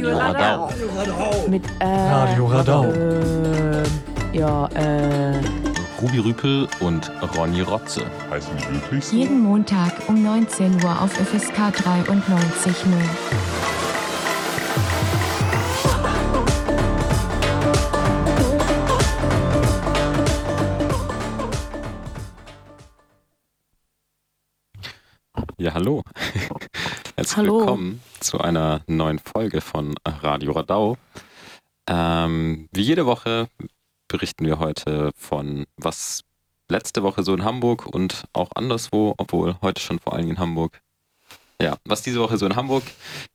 Radio Radau. Mit äh, Radio Radau. Äh, ja, äh. Ruby Rüpel und Ronny Rotze. Heißen die wirklich so? Jeden Montag um 19 Uhr auf FSK 93.0. Ja, hallo. Herzlich Hallo. willkommen zu einer neuen Folge von Radio Radau. Ähm, wie jede Woche berichten wir heute von was letzte Woche so in Hamburg und auch anderswo, obwohl heute schon vor allem in Hamburg. Ja, was diese Woche so in Hamburg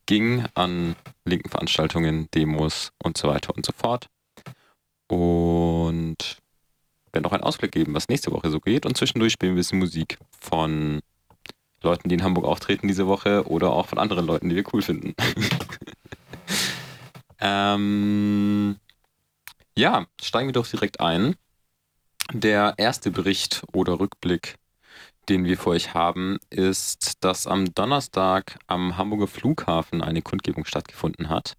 ging an linken Veranstaltungen, Demos und so weiter und so fort. Und werden auch einen Ausblick geben, was nächste Woche so geht. Und zwischendurch spielen wir ein bisschen Musik von Leuten, die in Hamburg auftreten diese Woche oder auch von anderen Leuten, die wir cool finden. ähm, ja, steigen wir doch direkt ein. Der erste Bericht oder Rückblick, den wir für euch haben, ist, dass am Donnerstag am Hamburger Flughafen eine Kundgebung stattgefunden hat.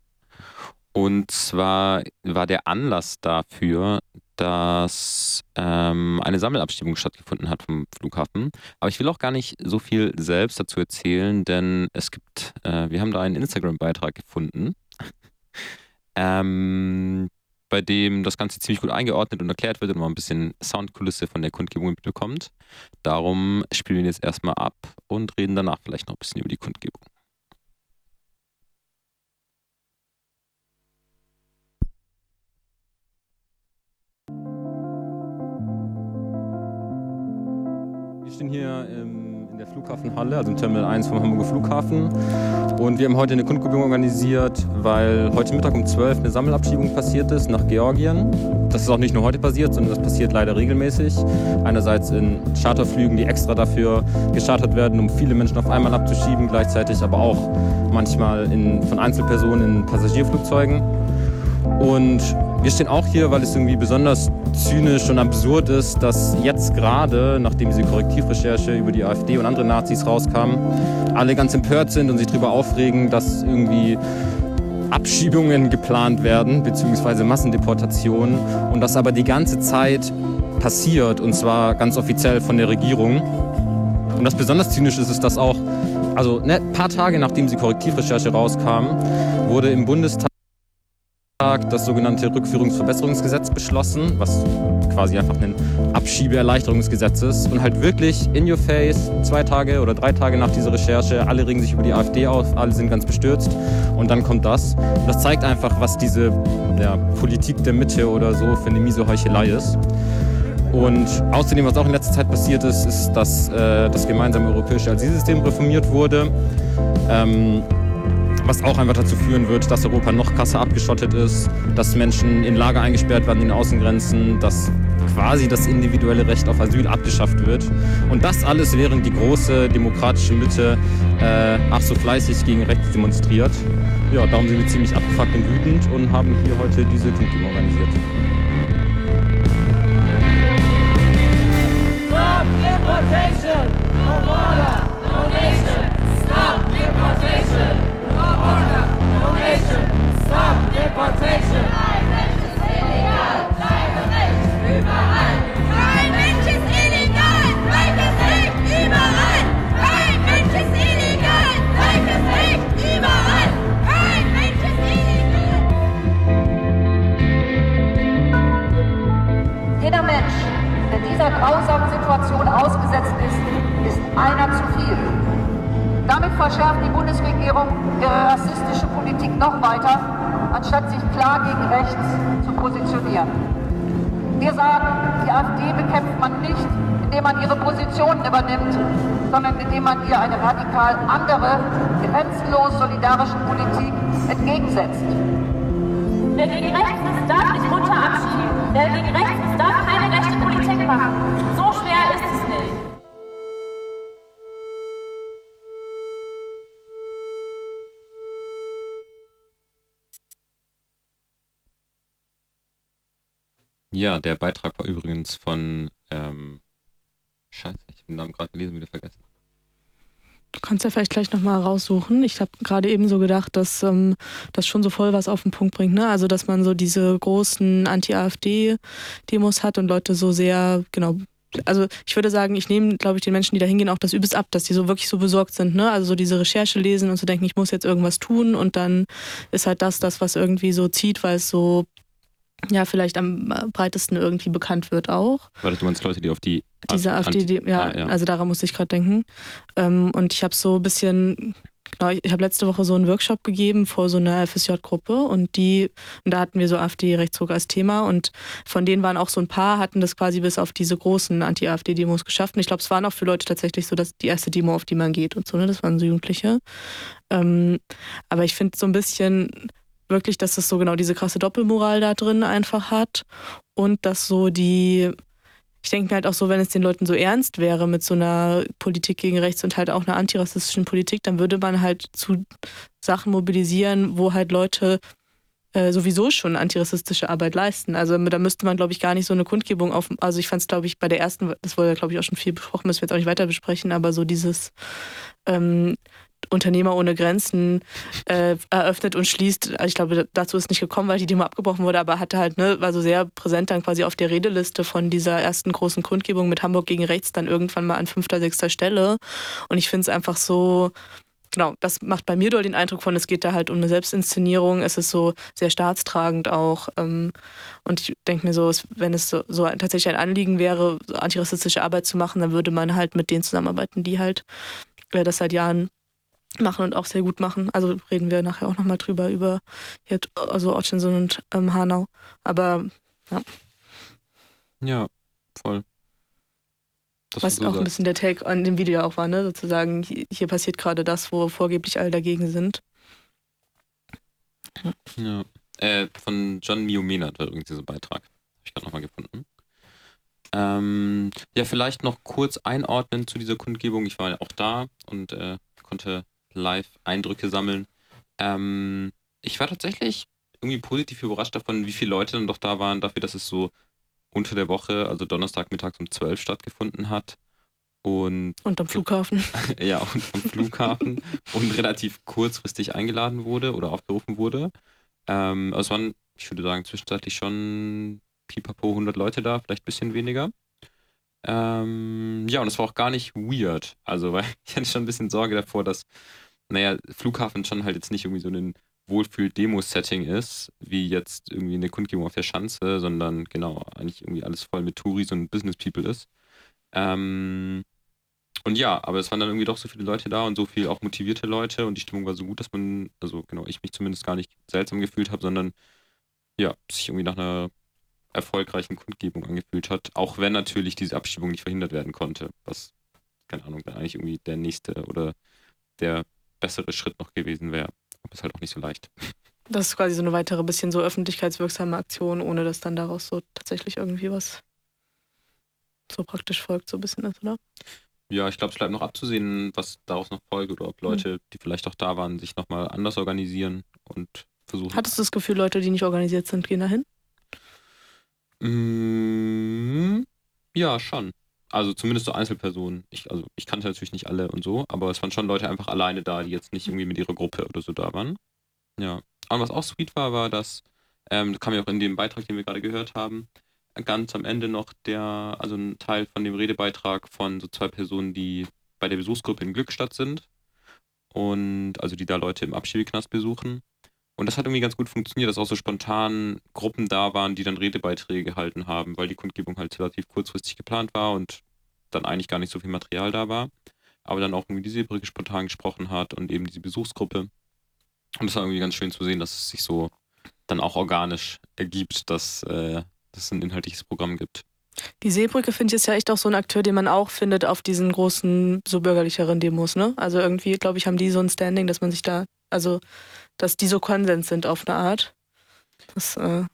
Und zwar war der Anlass dafür, dass ähm, eine Sammelabstimmung stattgefunden hat vom Flughafen. Aber ich will auch gar nicht so viel selbst dazu erzählen, denn es gibt, äh, wir haben da einen Instagram-Beitrag gefunden, ähm, bei dem das Ganze ziemlich gut eingeordnet und erklärt wird und man ein bisschen Soundkulisse von der Kundgebung mitbekommt. Darum spielen wir jetzt erstmal ab und reden danach vielleicht noch ein bisschen über die Kundgebung. Stehen hier ähm, in der Flughafenhalle, also im Terminal 1 vom Hamburger Flughafen. Und wir haben heute eine Kundgebung organisiert, weil heute Mittag um 12 eine Sammelabschiebung passiert ist nach Georgien. Das ist auch nicht nur heute passiert, sondern das passiert leider regelmäßig. Einerseits in Charterflügen, die extra dafür geschartert werden, um viele Menschen auf einmal abzuschieben, gleichzeitig aber auch manchmal in, von Einzelpersonen in Passagierflugzeugen. Und wir stehen auch hier, weil es irgendwie besonders zynisch und absurd ist, dass jetzt gerade, nachdem diese Korrektivrecherche über die AfD und andere Nazis rauskam, alle ganz empört sind und sich darüber aufregen, dass irgendwie Abschiebungen geplant werden, beziehungsweise Massendeportationen und das aber die ganze Zeit passiert und zwar ganz offiziell von der Regierung. Und was besonders zynisch ist, ist, dass auch, also ne, ein paar Tage nachdem die Korrektivrecherche rauskam, wurde im Bundestag das sogenannte Rückführungsverbesserungsgesetz beschlossen, was quasi einfach ein Abschiebeerleichterungsgesetz ist und halt wirklich in your face, zwei Tage oder drei Tage nach dieser Recherche, alle regen sich über die AfD auf, alle sind ganz bestürzt und dann kommt das. Das zeigt einfach, was diese ja, Politik der Mitte oder so für eine miese Heuchelei ist. Und außerdem, was auch in letzter Zeit passiert ist, ist, dass äh, das gemeinsame europäische Asylsystem reformiert wurde. Ähm, was auch einfach dazu führen wird, dass Europa noch krasser abgeschottet ist, dass Menschen in Lager eingesperrt werden in den Außengrenzen, dass quasi das individuelle Recht auf Asyl abgeschafft wird. Und das alles, während die große demokratische Mitte äh, ach so fleißig gegen rechts demonstriert. Ja, darum sind wir ziemlich abgefuckt und wütend und haben hier heute diese Kundgebung organisiert. Stop deportation! No border, no nation! Stop deportation! Jeder Mensch, der dieser grausamen Situation ausgesetzt ist, ist einer zu viel. Damit verschärft die Bundesregierung ihre rassistische Politik noch weiter, anstatt sich klar gegen rechts zu positionieren. Wir sagen, die AfD bekämpft man nicht, indem man ihre Positionen übernimmt, sondern indem man ihr eine radikal andere, grenzenlos solidarische Politik entgegensetzt. Wer gegen rechts ist, darf nicht runter abschieben. Wer gegen rechts ist, darf keine Ja, der Beitrag war übrigens von, ähm, scheiße, ich habe den Namen gerade gelesen, wieder vergessen. kannst ja vielleicht gleich nochmal raussuchen. Ich habe gerade eben so gedacht, dass ähm, das schon so voll was auf den Punkt bringt. Ne? Also, dass man so diese großen Anti-AfD-Demos hat und Leute so sehr, genau, also ich würde sagen, ich nehme, glaube ich, den Menschen, die da hingehen, auch das übelst ab, dass die so wirklich so besorgt sind. Ne? Also so diese Recherche lesen und so denken, ich muss jetzt irgendwas tun und dann ist halt das das, was irgendwie so zieht, weil es so ja vielleicht am breitesten irgendwie bekannt wird auch. Weil du meinst Leute, die auf die Diese AfD, die, ja, Ah, ja. also daran musste ich gerade denken. Ähm, und ich habe so ein bisschen, genau, ich, ich habe letzte Woche so einen Workshop gegeben vor so einer FSJ-Gruppe und die, und da hatten wir so AfD-Rechtsruck als Thema und von denen waren auch so ein paar, hatten das quasi bis auf diese großen Anti-AfD-Demos geschafft. Und ich glaube, es waren auch für Leute tatsächlich so, dass die erste Demo, auf die man geht und so, ne, das waren so Jugendliche. Ähm, aber ich finde so ein bisschen wirklich, dass es so genau diese krasse Doppelmoral da drin einfach hat und dass so die ich denke mir halt auch so, wenn es den Leuten so ernst wäre mit so einer Politik gegen rechts und halt auch einer antirassistischen Politik, dann würde man halt zu Sachen mobilisieren, wo halt Leute äh, sowieso schon antirassistische Arbeit leisten. Also da müsste man, glaube ich, gar nicht so eine Kundgebung auf. Also ich fand es, glaube ich, bei der ersten, das wurde ja, glaube ich, auch schon viel besprochen, müssen wir jetzt auch nicht weiter besprechen, aber so dieses ähm, Unternehmer ohne Grenzen äh, eröffnet und schließt. Also ich glaube, dazu ist nicht gekommen, weil die Demo abgebrochen wurde, aber hatte halt, ne, war so sehr präsent dann quasi auf der Redeliste von dieser ersten großen Kundgebung mit Hamburg gegen rechts dann irgendwann mal an fünfter, sechster Stelle. Und ich finde es einfach so, genau, das macht bei mir doll den Eindruck von, es geht da halt um eine Selbstinszenierung, es ist so sehr staatstragend auch. Ähm, und ich denke mir so, wenn es so, so tatsächlich ein Anliegen wäre, so antirassistische Arbeit zu machen, dann würde man halt mit denen zusammenarbeiten, die halt äh, das seit Jahren machen und auch sehr gut machen. Also reden wir nachher auch nochmal drüber, über hier, also Otschinson und ähm, Hanau. Aber Ja, voll. Das was auch ein bisschen der Take an dem Video auch war, ne? Sozusagen, hier, passiert gerade das, wo vorgeblich alle dagegen sind. Ja. Äh, von John Miomenat war übrigens dieser Beitrag. Habe ich gerade nochmal gefunden. Ähm, ja, vielleicht noch kurz einordnen zu dieser Kundgebung. Ich war ja auch da und äh, konnte live Eindrücke sammeln. Ähm, ich war tatsächlich irgendwie positiv überrascht davon, wie viele Leute dann doch da waren, dafür, dass es so unter der Woche, also Donnerstag mittags um 12 stattgefunden hat. Und Und am Flughafen. ja, und am Flughafen und relativ kurzfristig eingeladen wurde oder aufgerufen wurde. Ähm, also es waren, ich würde sagen, zwischenzeitlich schon pipapo 100 Leute da, vielleicht ein bisschen weniger. Ähm, ja, und es war auch gar nicht weird. Also, weil ich hatte schon ein bisschen Sorge davor, dass, naja, Flughafen schon halt jetzt nicht irgendwie so ein Wohlfühl-Demo-Setting ist, wie jetzt irgendwie eine Kundgebung auf der Schanze, sondern genau, eigentlich irgendwie alles voll mit Touris und Business-People ist. Ähm, und ja, aber es waren dann irgendwie doch so viele Leute da und so viel auch motivierte Leute und die Stimmung war so gut, dass man, also genau, ich mich zumindest gar nicht seltsam gefühlt habe, sondern ja, sich irgendwie nach einer erfolgreichen Kundgebung angefühlt hat, auch wenn natürlich diese Abschiebung nicht verhindert werden konnte, was, keine Ahnung, dann eigentlich irgendwie der nächste oder der bessere Schritt noch gewesen wäre. Aber ist halt auch nicht so leicht. Das ist quasi so eine weitere bisschen so öffentlichkeitswirksame Aktion, ohne dass dann daraus so tatsächlich irgendwie was so praktisch folgt, so ein bisschen ist, oder? Ja, ich glaube, es bleibt noch abzusehen, was daraus noch folgt oder ob Leute, die vielleicht auch da waren, sich nochmal anders organisieren und versuchen. Hattest du das Gefühl, Leute, die nicht organisiert sind, gehen dahin? Mm, ja, schon. Also zumindest so Einzelpersonen. Ich, also ich kannte natürlich nicht alle und so, aber es waren schon Leute einfach alleine da, die jetzt nicht irgendwie mit ihrer Gruppe oder so da waren. Ja. Und was auch sweet war, war, dass, ähm, das kam ja auch in dem Beitrag, den wir gerade gehört haben, ganz am Ende noch der, also ein Teil von dem Redebeitrag von so zwei Personen, die bei der Besuchsgruppe in Glückstadt sind. Und also die da Leute im Abschiebeknast besuchen. Und das hat irgendwie ganz gut funktioniert, dass auch so spontan Gruppen da waren, die dann Redebeiträge gehalten haben, weil die Kundgebung halt relativ kurzfristig geplant war und dann eigentlich gar nicht so viel Material da war. Aber dann auch irgendwie die Silbrige spontan gesprochen hat und eben diese Besuchsgruppe. Und es war irgendwie ganz schön zu sehen, dass es sich so dann auch organisch ergibt, dass, äh, es ein inhaltliches Programm gibt. Die Seebrücke, finde ich, ist ja echt auch so ein Akteur, den man auch findet auf diesen großen, so bürgerlicheren Demos, ne? Also irgendwie, glaube ich, haben die so ein Standing, dass man sich da, also, dass die so Konsens sind auf eine Art. Das äh,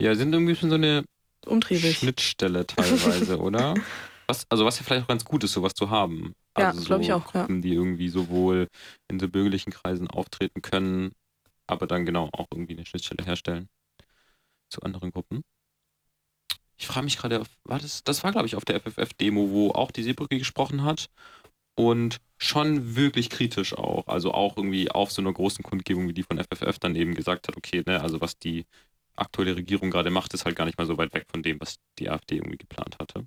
Ja, sind irgendwie schon so eine umtriebig. Schnittstelle teilweise, oder? Was, also was ja vielleicht auch ganz gut ist, sowas zu haben. Ja, Also glaub ich auch, ja. Gruppen, die irgendwie sowohl in so bürgerlichen Kreisen auftreten können, aber dann genau auch irgendwie eine Schnittstelle herstellen zu anderen Gruppen. Ich frage mich gerade, war das, das war glaube ich auf der FFF-Demo, wo auch die Seebrücke gesprochen hat und schon wirklich kritisch auch. Also auch irgendwie auf so einer großen Kundgebung wie die von FFF dann eben gesagt hat, okay, ne, also was die aktuelle Regierung gerade macht, ist halt gar nicht mal so weit weg von dem, was die AfD irgendwie geplant hatte.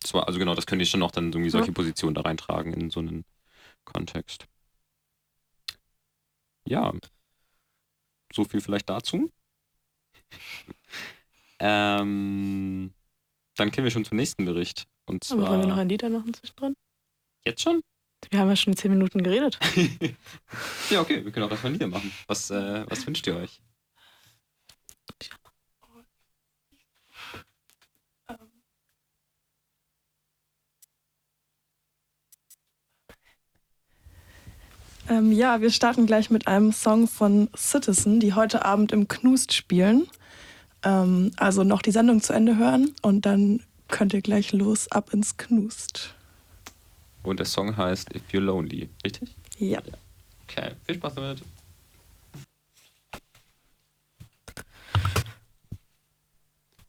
Das war, also genau, das könnte ich schon auch dann irgendwie solche Positionen da reintragen in so einen Kontext. Ja. So viel vielleicht dazu. ähm, dann kommen wir schon zum nächsten Bericht. Und Aber wollen wir noch zwar. ein Lied machen zwischendrin? Jetzt schon? Wir haben ja schon zehn Minuten geredet. ja, okay, wir können auch das von dir machen. Was, äh, was wünscht ihr euch? Ähm, ja, wir starten gleich mit einem Song von Citizen, die heute Abend im Knust spielen. Ähm, also noch die Sendung zu Ende hören und dann könnt ihr gleich los ab ins Knust. Und der Song heißt If You're Lonely, richtig? Ja. Okay, viel Spaß damit.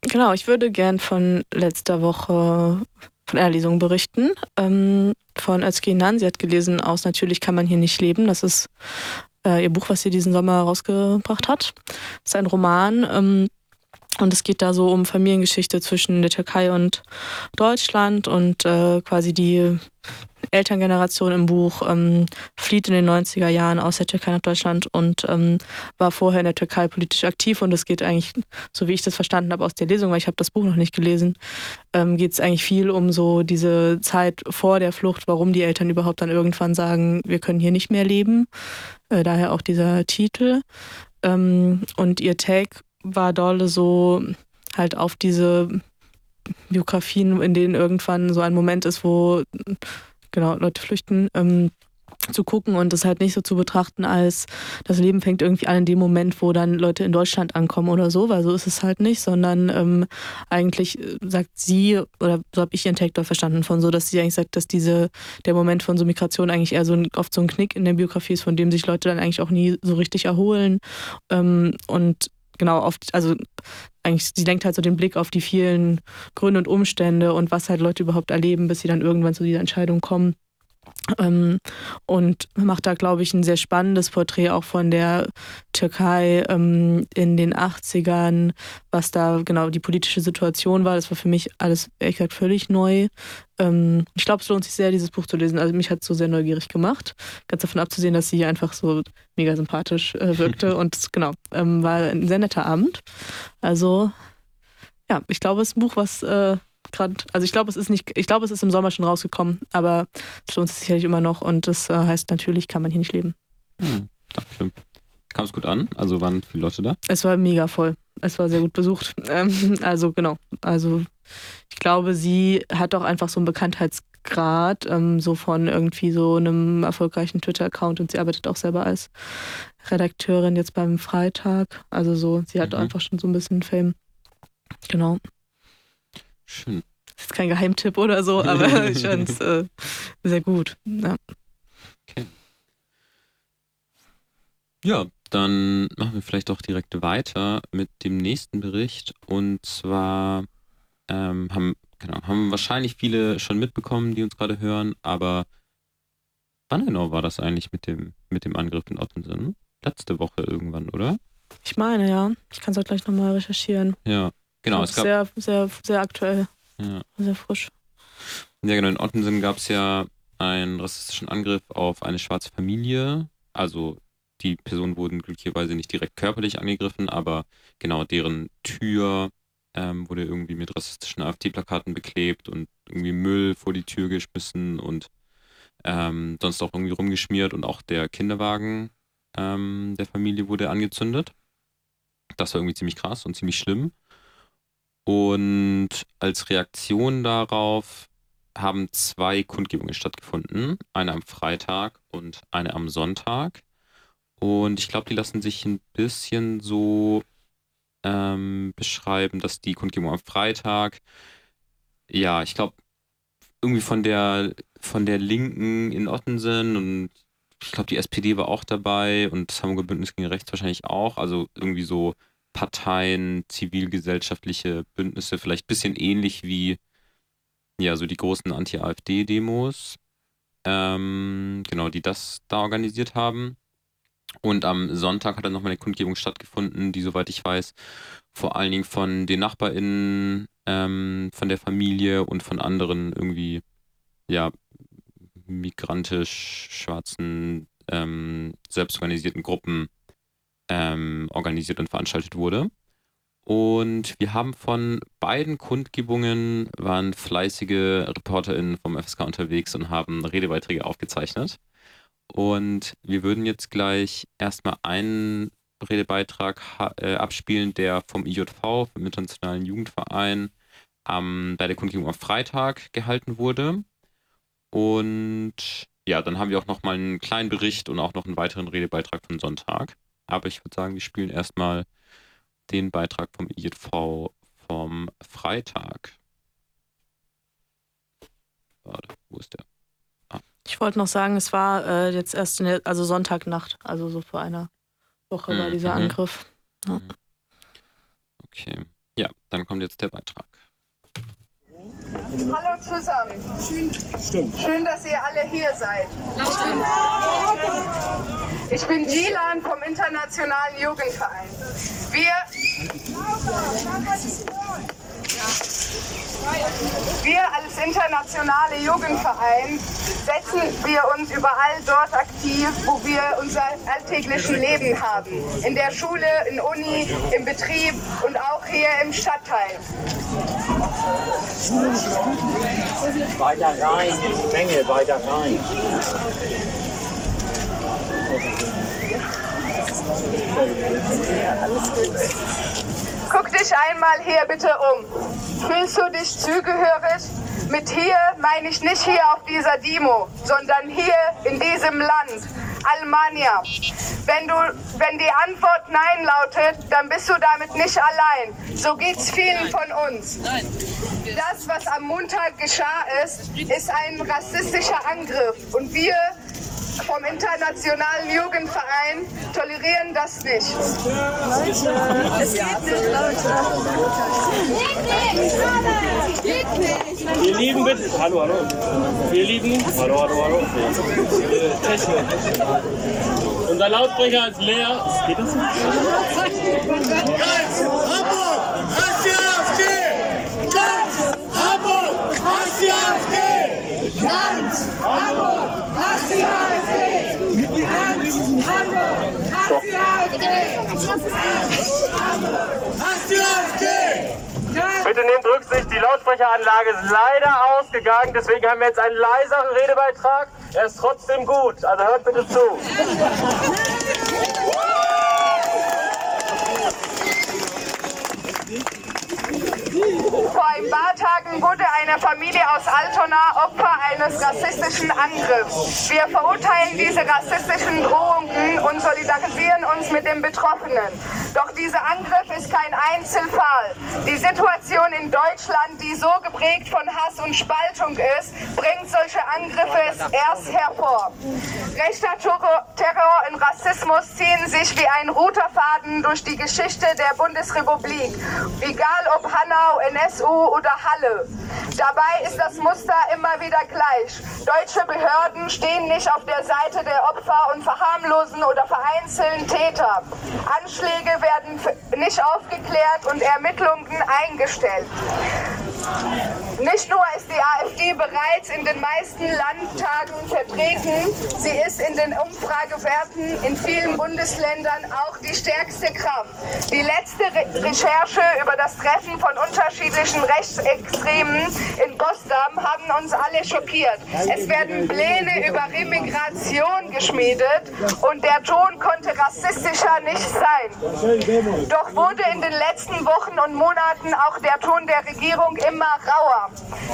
Genau, ich würde gern von letzter Woche von einer Lesung berichten. Ähm, von Özge Nan. Sie hat gelesen aus Natürlich kann man hier nicht leben. Das ist äh, ihr Buch, was sie diesen Sommer rausgebracht hat. Das ist ein Roman. Ähm, und es geht da so um Familiengeschichte zwischen der Türkei und Deutschland und äh, quasi die Elterngeneration im Buch ähm, flieht in den 90er Jahren aus der Türkei nach Deutschland und ähm, war vorher in der Türkei politisch aktiv und es geht eigentlich, so wie ich das verstanden habe aus der Lesung, weil ich habe das Buch noch nicht gelesen, ähm, geht es eigentlich viel um so diese Zeit vor der Flucht, warum die Eltern überhaupt dann irgendwann sagen, wir können hier nicht mehr leben. Äh, daher auch dieser Titel. Ähm, und ihr Take war dolle so halt auf diese Biografien, in denen irgendwann so ein Moment ist, wo genau Leute flüchten, ähm, zu gucken und das halt nicht so zu betrachten, als das Leben fängt irgendwie an in dem Moment, wo dann Leute in Deutschland ankommen oder so, weil so ist es halt nicht, sondern ähm, eigentlich sagt sie, oder so habe ich ihren Take verstanden, von so, dass sie eigentlich sagt, dass diese, der Moment von so Migration eigentlich eher so ein, oft so ein Knick in der Biografie ist, von dem sich Leute dann eigentlich auch nie so richtig erholen ähm, und genau auf, also eigentlich, sie lenkt halt so den Blick auf die vielen Gründe und Umstände und was halt Leute überhaupt erleben, bis sie dann irgendwann zu dieser Entscheidung kommen. Ähm, und macht da, glaube ich, ein sehr spannendes Porträt auch von der Türkei ähm, in den 80ern, was da genau die politische Situation war. Das war für mich alles, ehrlich gesagt, völlig neu. Ähm, ich glaube, es lohnt sich sehr, dieses Buch zu lesen. Also mich hat es so sehr neugierig gemacht. Ganz davon abzusehen, dass sie einfach so mega sympathisch äh, wirkte. und genau, ähm, war ein sehr netter Abend. Also, ja, ich glaube, es ist ein Buch, was äh, gerade, also ich glaube, es ist nicht, ich glaube, es ist im Sommer schon rausgekommen, aber es lohnt sich sicherlich immer noch und das äh, heißt, natürlich kann man hier nicht leben. Hm, danke. Kam es gut an? Also waren viele Leute da? Es war mega voll. Es war sehr gut besucht. Ähm, also genau. Also ich glaube, sie hat auch einfach so einen Bekanntheitsgrad, ähm, so von irgendwie so einem erfolgreichen Twitter-Account und sie arbeitet auch selber als Redakteurin jetzt beim Freitag. Also so, sie hat Mhm. einfach schon so ein bisschen Fame. Genau. Schön. Das ist kein Geheimtipp oder so, aber ich fand es äh, sehr gut. Ja. Ja, dann machen wir vielleicht auch direkt weiter mit dem nächsten Bericht. Und zwar ähm, haben, genau, haben wahrscheinlich viele schon mitbekommen, die uns gerade hören, aber wann genau war das eigentlich mit dem, mit dem Angriff in Ottensen? Letzte Woche irgendwann, oder? Ich meine, ja. Ich kann es auch gleich nochmal recherchieren. Ja, genau. Es gab, sehr, sehr, sehr aktuell, ja. sehr frisch. Ja, genau. In Ottensen gab es ja einen rassistischen Angriff auf eine schwarze Familie. Also die Personen wurden glücklicherweise nicht direkt körperlich angegriffen, aber genau deren Tür ähm, wurde irgendwie mit rassistischen AfD-Plakaten beklebt und irgendwie Müll vor die Tür geschmissen und ähm, sonst auch irgendwie rumgeschmiert und auch der Kinderwagen ähm, der Familie wurde angezündet. Das war irgendwie ziemlich krass und ziemlich schlimm. Und als Reaktion darauf haben zwei Kundgebungen stattgefunden. Eine am Freitag und eine am Sonntag. Und ich glaube, die lassen sich ein bisschen so ähm, beschreiben, dass die Kundgebung am Freitag, ja, ich glaube, irgendwie von der, von der Linken in Ottensen und ich glaube, die SPD war auch dabei und das Hamburger Bündnis gegen Rechts wahrscheinlich auch. Also irgendwie so Parteien, zivilgesellschaftliche Bündnisse, vielleicht ein bisschen ähnlich wie ja, so die großen Anti-AfD-Demos. ähm, genau, die das da organisiert haben. Und am Sonntag hat dann nochmal eine Kundgebung stattgefunden, die, soweit ich weiß, vor allen Dingen von den NachbarInnen, ähm, von der Familie und von anderen irgendwie, ja, migrantisch schwarzen, ähm, selbstorganisierten Gruppen ähm, organisiert und veranstaltet wurde. Und wir haben von beiden Kundgebungen waren fleißige ReporterInnen vom FSK unterwegs und haben Redebeiträge aufgezeichnet. Und wir würden jetzt gleich erstmal einen Redebeitrag äh, abspielen, der vom IJV, vom Internationalen Jugendverein, ähm, bei der Kundgebung am Freitag gehalten wurde. Und ja, dann haben wir auch nochmal einen kleinen Bericht und auch noch einen weiteren Redebeitrag von Sonntag. Aber ich würde sagen, wir spielen erstmal den Beitrag vom IJV vom Freitag. Warte, wo ist der? Ah. Ich wollte noch sagen, es war äh, jetzt erst der, also Sonntagnacht, also so vor einer Woche mhm. war dieser mhm. Angriff. Ja. Mhm. Okay. Ja, dann kommt jetzt der Beitrag. Hallo zusammen. Stimmt. Schön, dass ihr alle hier seid. Ich bin Gilan vom Internationalen Jugendverein. Wir wir als internationale Jugendverein setzen wir uns überall dort aktiv, wo wir unser alltäglichen Leben haben. In der Schule, in Uni, im Betrieb und auch hier im Stadtteil. Weiter rein, Menge, weiter rein. Guck dich einmal hier bitte um. Fühlst du dich zugehörig? Mit hier meine ich nicht hier auf dieser Demo, sondern hier in diesem Land, Almania. Wenn, du, wenn die Antwort Nein lautet, dann bist du damit nicht allein. So geht's vielen von uns. Das, was am Montag geschah ist, ist ein rassistischer Angriff. Und wir vom Internationalen Jugendverein tolerieren das nicht. Es geht nicht, Leute. Wir lieben bitte. Hallo, hallo. Wir lieben. Hallo, hallo, hallo. Technik. Unser Lautsprecher ist leer. Geht das nicht? Ganz Hamburg, AfD! Ganz Hamburg, AfD! Ganz Hamburg, AfD! Ganz Hamburg, AfD! Bitte nehmt Rücksicht, die Lautsprecheranlage ist leider ausgegangen, deswegen haben wir jetzt einen leiseren Redebeitrag. Er ist trotzdem gut, also hört bitte zu. Vor ein paar Tagen wurde eine Familie aus Altona Opfer eines rassistischen Angriffs. Wir verurteilen diese rassistischen Drohungen und solidarisieren uns mit den Betroffenen. Doch dieser Angriff ist kein Einzelfall. Die Situation in Deutschland, die so geprägt von Hass und Spaltung ist, bringt solche Angriffe erst hervor. Rechter Terror und Rassismus ziehen sich wie ein roter Faden durch die Geschichte der Bundesrepublik. Egal ob Hanau, NSU oder Halle. Dabei ist das Muster immer wieder gleich. Deutsche Behörden stehen nicht auf der Seite der Opfer und verharmlosen oder vereinzeln Täter. Anschläge werden nicht aufgeklärt und Ermittlungen eingestellt. Nicht nur ist die AfD bereits in den meisten Landtagen vertreten, sie ist in den Umfragewerten in vielen Bundesländern auch die stärkste Kraft. Die letzte Re Recherche über das Treffen von unterschiedlichen Rechtsextremen in Potsdam haben uns alle schockiert. Es werden Pläne über Remigration geschmiedet und der Ton konnte rassistischer nicht sein. Doch wurde in den letzten Wochen und Monaten auch der Ton der Regierung immer rauer.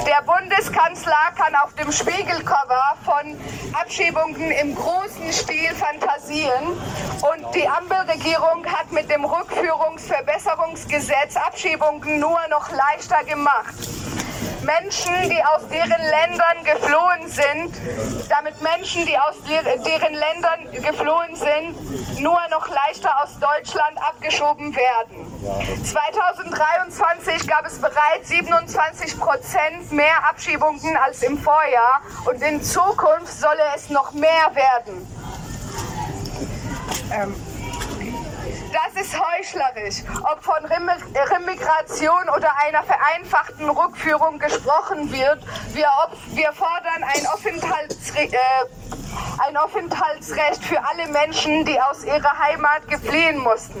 Der Bundeskanzler kann auf dem Spiegelcover von Abschiebungen im großen Stil fantasieren und die Ampelregierung hat mit dem Rückführungsverbesserungsgesetz Abschiebungen nur noch leichter gemacht. Menschen, die aus deren Ländern geflohen sind, damit Menschen, die aus der, deren Ländern geflohen sind, nur noch leichter aus Deutschland abgeschoben werden. 2023 gab es bereits 27 Prozent mehr Abschiebungen als im Vorjahr und in Zukunft solle es noch mehr werden. Ähm, das ist heuchlerisch. Ob von Remigration oder einer vereinfachten Rückführung gesprochen wird, wir, wir fordern ein, Aufenthaltsre äh, ein Aufenthaltsrecht für alle Menschen, die aus ihrer Heimat gefliehen mussten.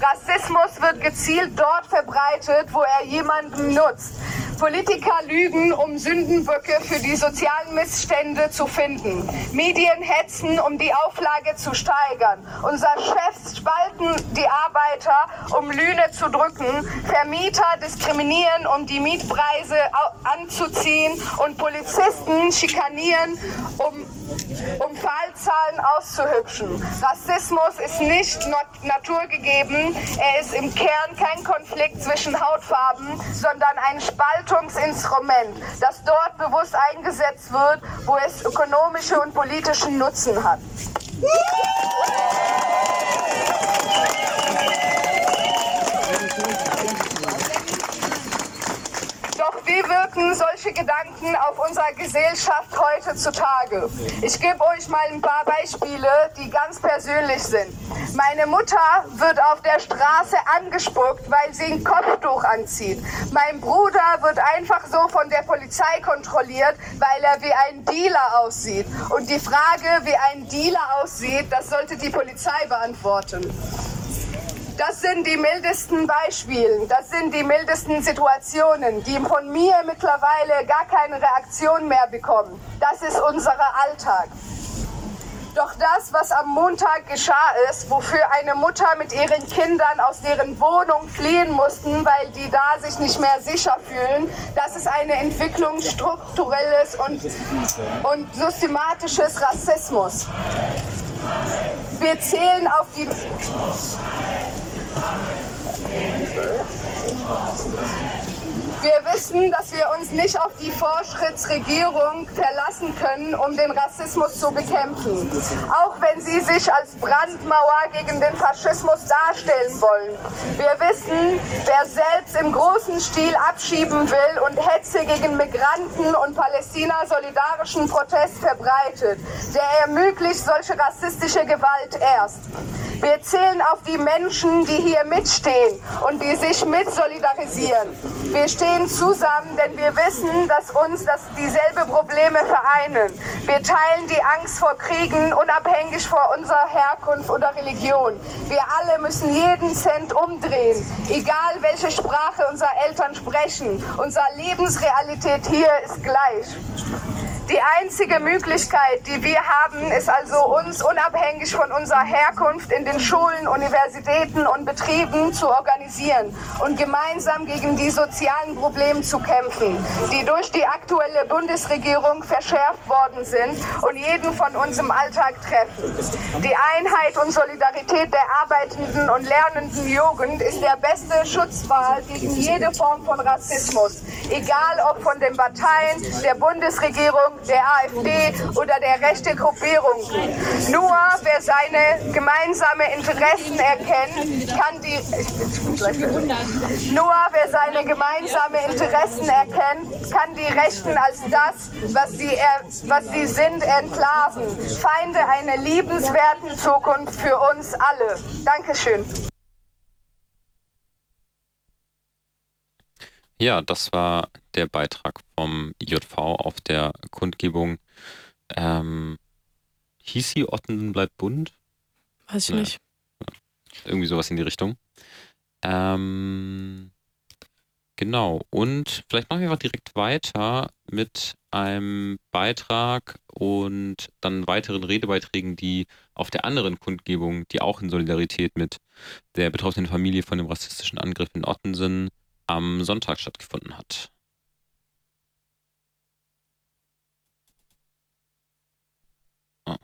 Rassismus wird gezielt dort verbreitet, wo er jemanden nutzt. Politiker lügen, um Sündenböcke für die sozialen Missstände zu finden. Medien hetzen, um die Auflage zu steigern. Unser Chefs spalten die Arbeiter, um Lüne zu drücken. Vermieter diskriminieren, um die Mietpreise anzuziehen. Und Polizisten schikanieren, um um Fallzahlen auszuhübschen. Rassismus ist nicht naturgegeben. Er ist im Kern kein Konflikt zwischen Hautfarben, sondern ein Spaltungsinstrument, das dort bewusst eingesetzt wird, wo es ökonomische und politischen Nutzen hat. Doch wie wirken solche Gedanken auf unsere Gesellschaft heutzutage? Ich gebe euch mal ein paar Beispiele, die ganz persönlich sind. Meine Mutter wird auf der Straße angespuckt, weil sie ein Kopftuch anzieht. Mein Bruder wird einfach so von der Polizei kontrolliert, weil er wie ein Dealer aussieht. Und die Frage, wie ein Dealer aussieht, das sollte die Polizei beantworten. Das sind die mildesten Beispiele, das sind die mildesten Situationen, die von mir mittlerweile gar keine Reaktion mehr bekommen. Das ist unser Alltag. Doch das, was am Montag geschah ist, wofür eine Mutter mit ihren Kindern aus deren Wohnung fliehen mussten, weil die da sich nicht mehr sicher fühlen, das ist eine Entwicklung strukturelles und, und systematisches Rassismus. Wir zählen auf die wir wissen, dass wir uns nicht auf die Fortschrittsregierung verlassen können, um den Rassismus zu bekämpfen. Auch wenn sie sich als Brandmauer gegen den Faschismus darstellen wollen. Wir wissen, wer selbst im großen Stil abschieben will und Hetze gegen Migranten und Palästina solidarischen Protest verbreitet, der ermöglicht solche rassistische Gewalt erst. Wir zählen auf die Menschen, die hier mitstehen und die sich mit solidarisieren. Wir stehen zusammen, denn wir wissen, dass uns das dieselbe Probleme vereinen. Wir teilen die Angst vor Kriegen, unabhängig von unserer Herkunft oder Religion. Wir alle müssen jeden Cent umdrehen, egal welche Sprache unsere Eltern sprechen. Unsere Lebensrealität hier ist gleich. Die einzige Möglichkeit, die wir haben, ist also uns unabhängig von unserer Herkunft in den Schulen, Universitäten und Betrieben zu organisieren und gemeinsam gegen die sozialen Probleme zu kämpfen, die durch die aktuelle Bundesregierung verschärft worden sind und jeden von uns im Alltag treffen. Die Einheit und Solidarität der arbeitenden und lernenden Jugend ist der beste Schutzwall gegen jede Form von Rassismus, egal ob von den Parteien, der Bundesregierung, der AfD oder der rechte Gruppierung. Nur wer seine gemeinsamen Interessen erkennt, kann die nur wer seine gemeinsamen Interessen erkennt, kann die Rechten als das, was sie, er, was sie sind, entlarven. Feinde einer liebenswerten Zukunft für uns alle. Dankeschön. Ja, das war der Beitrag vom IJV auf der Kundgebung. Ähm, hieß sie Ottensen bleibt bunt? Weiß ich ja. nicht. Irgendwie sowas in die Richtung. Ähm, genau. Und vielleicht machen wir einfach direkt weiter mit einem Beitrag und dann weiteren Redebeiträgen, die auf der anderen Kundgebung, die auch in Solidarität mit der betroffenen Familie von dem rassistischen Angriff in Ottensen am Sonntag stattgefunden hat. Oh.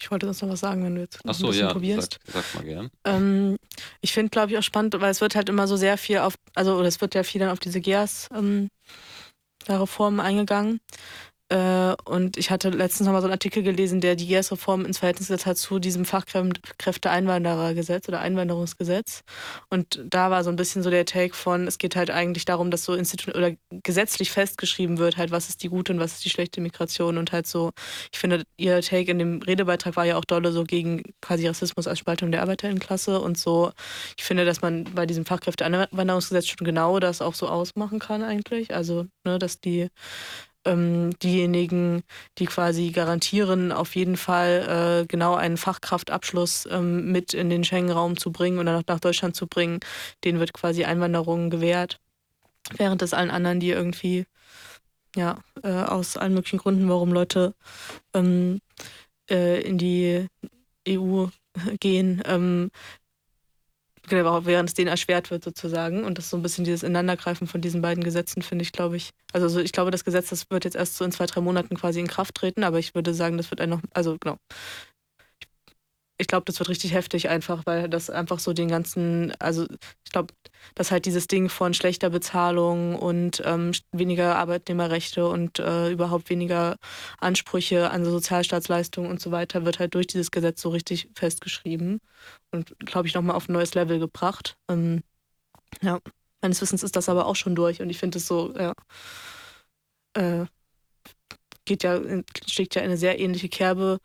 Ich wollte sonst noch was sagen, wenn du jetzt noch Ach so, ein bisschen ja, probierst. sag, sag mal gern. Ähm, ich finde, glaube ich, auch spannend, weil es wird halt immer so sehr viel auf, also oder es wird ja viel dann auf diese GEAS ähm, da Reformen eingegangen. Äh, und ich hatte letztens noch mal so einen Artikel gelesen, der die GEAS-Reform ins Verhältnis gesetzt hat zu diesem Fachkräfte-Einwanderergesetz oder Einwanderungsgesetz. Und da war so ein bisschen so der Take von, es geht halt eigentlich darum, dass so Institu oder gesetzlich festgeschrieben wird, halt, was ist die gute und was ist die schlechte Migration. Und halt so, ich finde, ihr Take in dem Redebeitrag war ja auch dolle so gegen quasi Rassismus als Spaltung der Arbeiterinnenklasse und so. Ich finde, dass man bei diesem Fachkräfte-Einwanderungsgesetz schon genau das auch so ausmachen kann eigentlich. Also, ne, dass die ähm, diejenigen, die quasi garantieren, auf jeden Fall äh, genau einen Fachkraftabschluss ähm, mit in den Schengen-Raum zu bringen dann nach Deutschland zu bringen, denen wird quasi Einwanderung gewährt. Während es allen anderen, die irgendwie, ja, äh, aus allen möglichen Gründen, warum Leute ähm, äh, in die EU gehen, ähm, genau, während es denen erschwert wird sozusagen. Und das ist so ein bisschen dieses Ineinandergreifen von diesen beiden Gesetzen, finde ich, glaube ich. Also so, ich glaube, das Gesetz, das wird jetzt erst so in zwei, drei Monaten quasi in Kraft treten, aber ich würde sagen, das wird ein noch, also genau. Ich glaube, das wird richtig heftig einfach, weil das einfach so den ganzen, also ich glaube, dass halt dieses Ding von schlechter Bezahlung und ähm, weniger Arbeitnehmerrechte und äh, überhaupt weniger Ansprüche an Sozialstaatsleistungen und so weiter wird halt durch dieses Gesetz so richtig festgeschrieben und, glaube ich, nochmal auf ein neues Level gebracht. Ähm, ja, meines Wissens ist das aber auch schon durch und ich finde es so, ja, äh, geht ja, schlägt ja eine sehr ähnliche Kerbe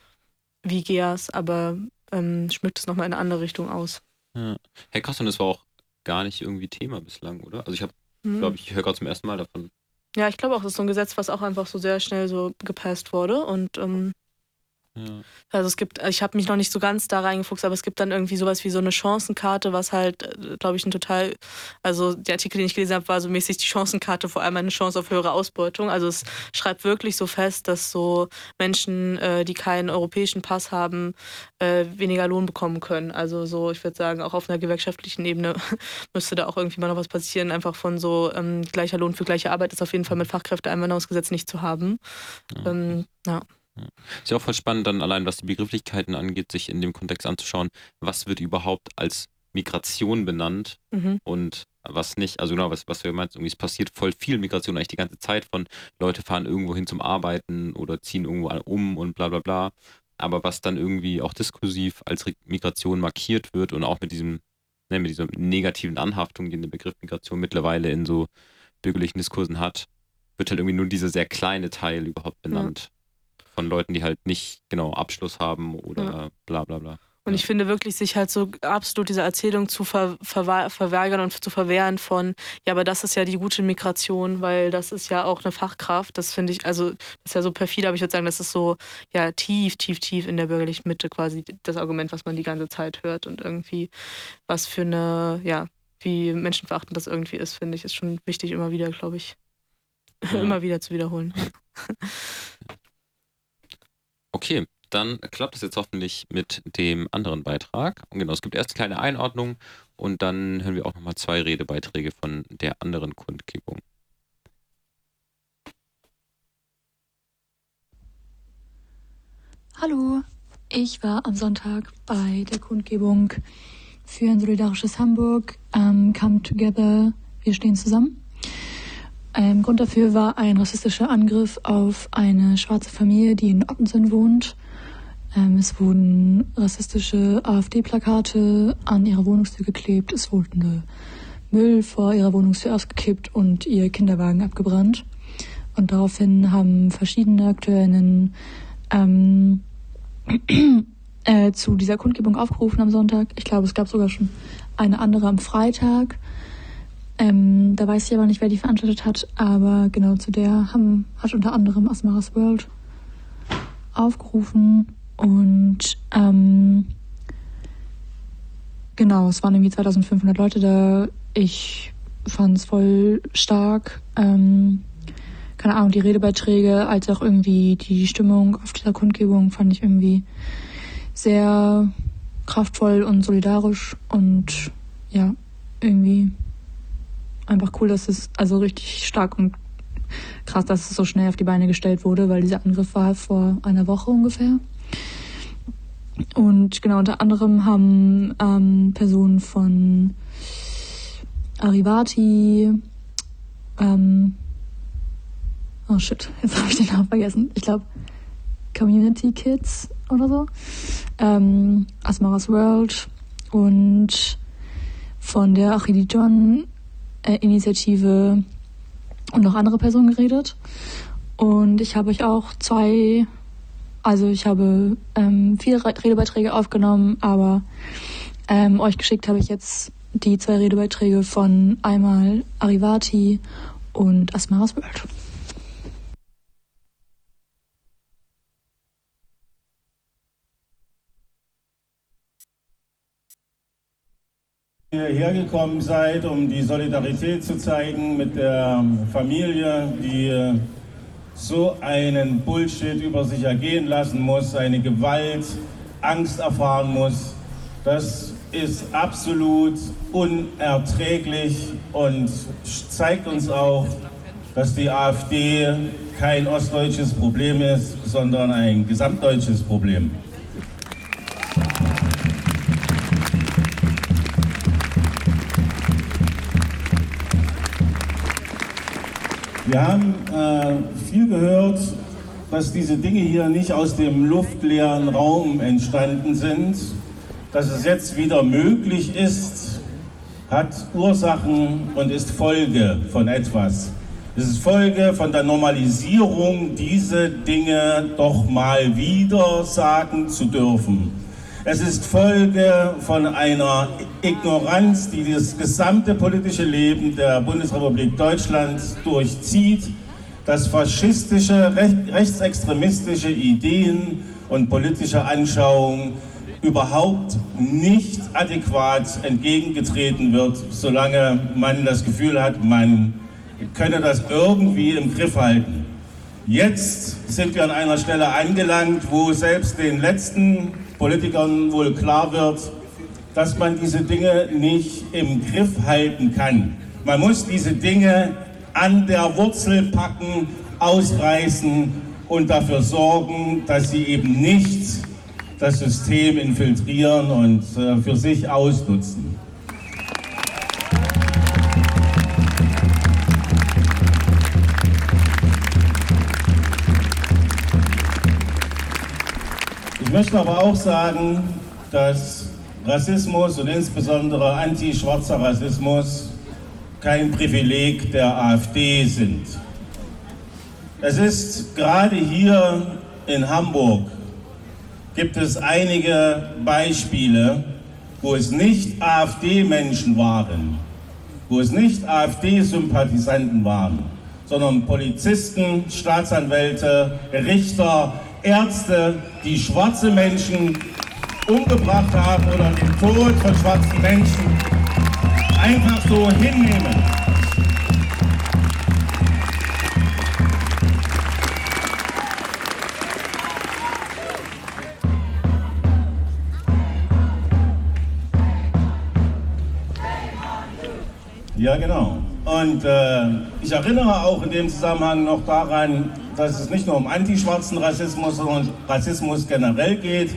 wie GEAS, aber ähm, schmückt es nochmal in eine andere Richtung aus. Ja. Hey, krass, und das war auch gar nicht irgendwie Thema bislang, oder? Also ich habe, Mhm. glaube ich, höre gerade zum ersten Mal davon. Ja, ich glaube auch, das ist so ein Gesetz, was auch einfach so sehr schnell so gepasst wurde und ähm, Ja. Also es gibt, ich habe mich noch nicht so ganz da reingefuchst, aber es gibt dann irgendwie sowas wie so eine Chancenkarte, was halt, glaube ich, ein total, also der Artikel, den ich gelesen habe, war so mäßig die Chancenkarte, vor allem eine Chance auf höhere Ausbeutung. Also es schreibt wirklich so fest, dass so Menschen, äh, die keinen europäischen Pass haben, äh, weniger Lohn bekommen können. Also so, ich würde sagen, auch auf einer gewerkschaftlichen Ebene müsste da auch irgendwie mal noch was passieren, einfach von so ähm, gleicher Lohn für gleiche Arbeit ist auf jeden Fall mit Fachkräfteeinwanderungsgesetz nicht zu haben. Ähm, ja. Ist ja auch voll spannend, dann allein was die Begrifflichkeiten angeht, sich in dem Kontext anzuschauen, was wird überhaupt als Migration benannt Mhm. und was nicht. Also genau, was, was wir meinten, irgendwie es passiert voll viel Migration eigentlich die ganze Zeit von Leute fahren irgendwo hin zum Arbeiten oder ziehen irgendwo um und bla bla bla. Aber was dann irgendwie auch diskursiv als Migration markiert wird und auch mit diesem, ne, mit dieser negativen Anhaftung, die der Begriff Migration mittlerweile in so bürgerlichen Diskursen hat, wird halt irgendwie nur dieser sehr kleine Teil überhaupt benannt. Von Leuten, die halt nicht genau Abschluss haben oder Ja. bla bla bla. Und ich finde wirklich, sich halt so absolut dieser Erzählung zu ver verwa- verweigern und zu verwehren von, ja, aber das ist ja die gute Migration, weil das ist ja auch eine Fachkraft. Das finde ich, also, das ist ja so perfide, aber ich würde sagen, das ist so, ja, tief, tief, tief in der bürgerlichen Mitte quasi das Argument, was man die ganze Zeit hört und irgendwie, was für eine, ja, wie menschenverachtend das irgendwie ist, finde ich, ist schon wichtig, immer wieder, glaube ich, Ja. immer wieder zu wiederholen. Okay, dann klappt es jetzt hoffentlich mit dem anderen Beitrag. Und genau, es gibt erst eine kleine Einordnung und dann hören wir auch nochmal zwei Redebeiträge von der anderen Kundgebung. Hallo, ich war am Sonntag bei der Kundgebung für ein solidarisches Hamburg. Ähm, come together, wir stehen zusammen. Ähm, Grund dafür war ein rassistischer Angriff auf eine schwarze Familie, die in Ottensen wohnt. Ähm, es wurden rassistische AfD-Plakate an ihre Wohnungstür geklebt. Es wurde Müll vor ihrer Wohnungstür ausgekippt und ihr Kinderwagen abgebrannt. Und daraufhin haben verschiedene AkteurInnen ähm, äh, zu dieser Kundgebung aufgerufen am Sonntag. Ich glaube, es gab sogar schon eine andere am Freitag. Ähm, da weiß ich aber nicht, wer die veranstaltet hat, aber genau zu der haben, hat unter anderem Asmaras World aufgerufen und ähm, genau, es waren irgendwie 2500 Leute da. Ich fand es voll stark. Ähm, keine Ahnung, die Redebeiträge, als auch irgendwie die Stimmung auf dieser Kundgebung fand ich irgendwie sehr kraftvoll und solidarisch und ja, irgendwie einfach cool, dass es also richtig stark und krass, dass es so schnell auf die Beine gestellt wurde, weil dieser Angriff war vor einer Woche ungefähr. Und genau, unter anderem haben ähm, Personen von Arivati, ähm, oh shit, jetzt habe ich den Namen vergessen. Ich glaube Community Kids oder so, ähm, Asmaras World und von der Achidi John äh, Initiative und noch andere Personen geredet. Und ich habe euch auch zwei, also ich habe ähm, vier Redebeiträge aufgenommen, aber ähm, euch geschickt habe ich jetzt die zwei Redebeiträge von einmal Arivati und Asmaras World. Hierher gekommen seid, um die Solidarität zu zeigen mit der Familie, die so einen Bullshit über sich ergehen lassen muss, eine Gewalt, Angst erfahren muss. Das ist absolut unerträglich und zeigt uns auch, dass die AfD kein ostdeutsches Problem ist, sondern ein gesamtdeutsches Problem. Wir haben äh, viel gehört, dass diese Dinge hier nicht aus dem luftleeren Raum entstanden sind. Dass es jetzt wieder möglich ist, hat Ursachen und ist Folge von etwas. Es ist Folge von der Normalisierung, diese Dinge doch mal wieder sagen zu dürfen. Es ist Folge von einer Ignoranz, die das gesamte politische Leben der Bundesrepublik Deutschland durchzieht, dass faschistische, rechtsextremistische Ideen und politische Anschauungen überhaupt nicht adäquat entgegengetreten wird, solange man das Gefühl hat, man könne das irgendwie im Griff halten. Jetzt sind wir an einer Stelle angelangt, wo selbst den letzten Politikern wohl klar wird, dass man diese Dinge nicht im Griff halten kann. Man muss diese Dinge an der Wurzel packen, ausreißen und dafür sorgen, dass sie eben nicht das System infiltrieren und äh, für sich ausnutzen. Möchte aber auch sagen, dass Rassismus und insbesondere antischwarzer Rassismus kein Privileg der AfD sind. Es ist gerade hier in Hamburg gibt es einige Beispiele, wo es nicht AfD-Menschen waren, wo es nicht AfD-Sympathisanten waren, sondern Polizisten, Staatsanwälte, Richter, Ärzte, die schwarze Menschen umgebracht haben oder den Tod von schwarzen Menschen einfach so hinnehmen. Ja, genau. Und äh, ich erinnere auch in dem Zusammenhang noch daran, dass es nicht nur um antischwarzen Rassismus, sondern Rassismus generell geht.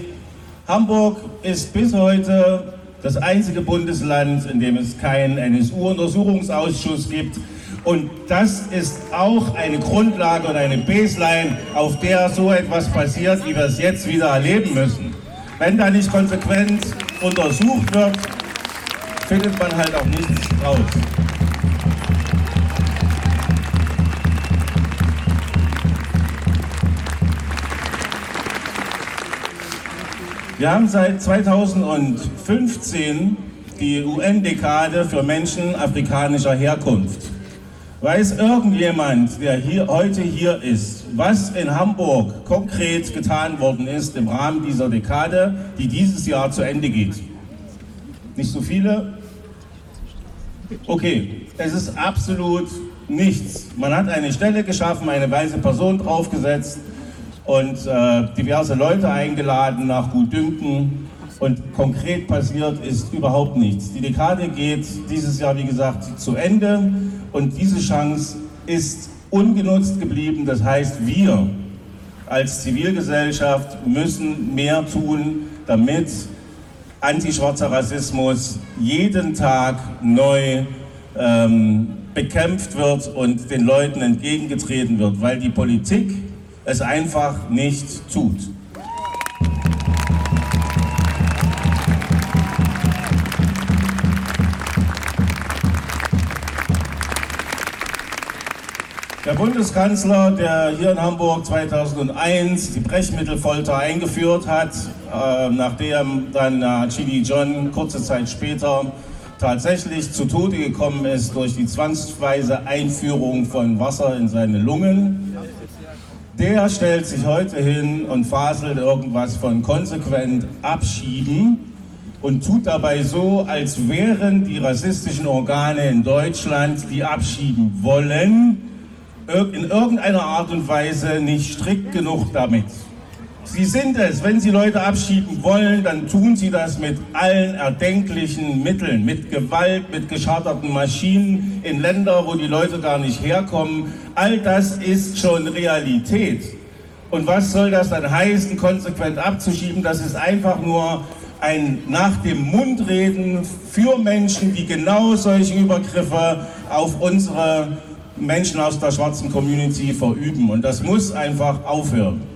Hamburg ist bis heute das einzige Bundesland, in dem es keinen NSU-Untersuchungsausschuss gibt. Und das ist auch eine Grundlage und eine Baseline, auf der so etwas passiert, wie wir es jetzt wieder erleben müssen. Wenn da nicht konsequent untersucht wird, findet man halt auch nichts raus. Wir haben seit 2015 die UN-Dekade für Menschen afrikanischer Herkunft. Weiß irgendjemand, der hier, heute hier ist, was in Hamburg konkret getan worden ist im Rahmen dieser Dekade, die dieses Jahr zu Ende geht? Nicht so viele? Okay, es ist absolut nichts. Man hat eine Stelle geschaffen, eine weiße Person draufgesetzt, und äh, diverse Leute eingeladen nach Gutdünken. Und konkret passiert ist überhaupt nichts. Die Dekade geht dieses Jahr, wie gesagt, zu Ende und diese Chance ist ungenutzt geblieben. Das heißt, wir als Zivilgesellschaft müssen mehr tun, damit antischwarzer Rassismus jeden Tag neu ähm, bekämpft wird und den Leuten entgegengetreten wird, weil die Politik es einfach nicht tut. Der Bundeskanzler, der hier in Hamburg 2001 die Brechmittelfolter eingeführt hat, äh, nachdem dann äh, Chili John kurze Zeit später tatsächlich zu Tode gekommen ist durch die zwangsweise Einführung von Wasser in seine Lungen, der stellt sich heute hin und faselt irgendwas von konsequent abschieben und tut dabei so, als wären die rassistischen Organe in Deutschland, die abschieben wollen, in irgendeiner Art und Weise nicht strikt genug damit. Sie sind es, wenn Sie Leute abschieben wollen, dann tun Sie das mit allen erdenklichen Mitteln, mit Gewalt, mit gescharterten Maschinen in Länder, wo die Leute gar nicht herkommen. All das ist schon Realität. Und was soll das dann heißen, konsequent abzuschieben? Das ist einfach nur ein nach dem Mund reden für Menschen, die genau solche Übergriffe auf unsere Menschen aus der schwarzen Community verüben. Und das muss einfach aufhören.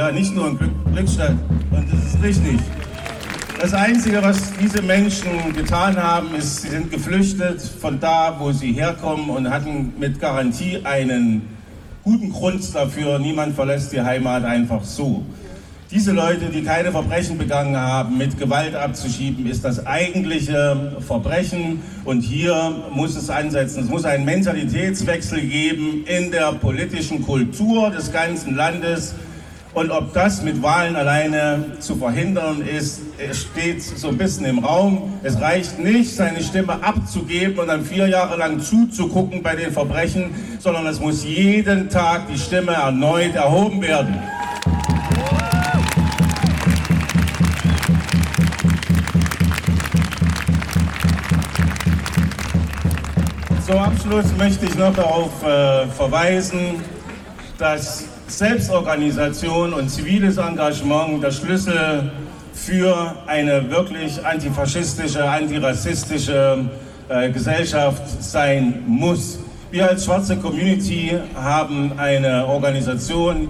Ja, nicht nur Glück, Glückstadt. Und das ist richtig. Das Einzige, was diese Menschen getan haben, ist, sie sind geflüchtet von da, wo sie herkommen und hatten mit Garantie einen guten Grund dafür. Niemand verlässt die Heimat einfach so. Diese Leute, die keine Verbrechen begangen haben, mit Gewalt abzuschieben, ist das eigentliche Verbrechen. Und hier muss es ansetzen. Es muss einen Mentalitätswechsel geben in der politischen Kultur des ganzen Landes. Und ob das mit Wahlen alleine zu verhindern ist, steht so ein bisschen im Raum. Es reicht nicht, seine Stimme abzugeben und dann vier Jahre lang zuzugucken bei den Verbrechen, sondern es muss jeden Tag die Stimme erneut erhoben werden. Zum Abschluss möchte ich noch darauf äh, verweisen, dass Selbstorganisation und ziviles Engagement der Schlüssel für eine wirklich antifaschistische, antirassistische äh, Gesellschaft sein muss. Wir als schwarze Community haben eine Organisation,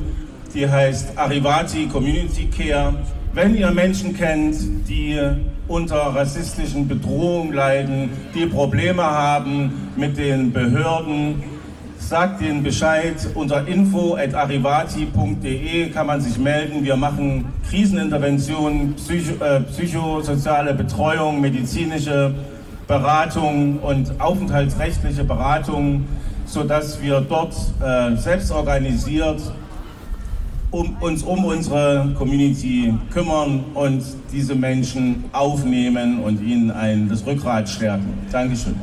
die heißt Arrivati Community Care. Wenn ihr Menschen kennt, die unter rassistischen Bedrohungen leiden, die Probleme haben mit den Behörden, sagt ihnen Bescheid. Unter info.arrivati.de kann man sich melden. Wir machen Kriseninterventionen, Psycho, äh, psychosoziale Betreuung, medizinische Beratung und aufenthaltsrechtliche Beratung, sodass wir dort äh, selbst organisiert um, uns um unsere Community kümmern und diese Menschen aufnehmen und ihnen ein, das Rückgrat stärken. Dankeschön.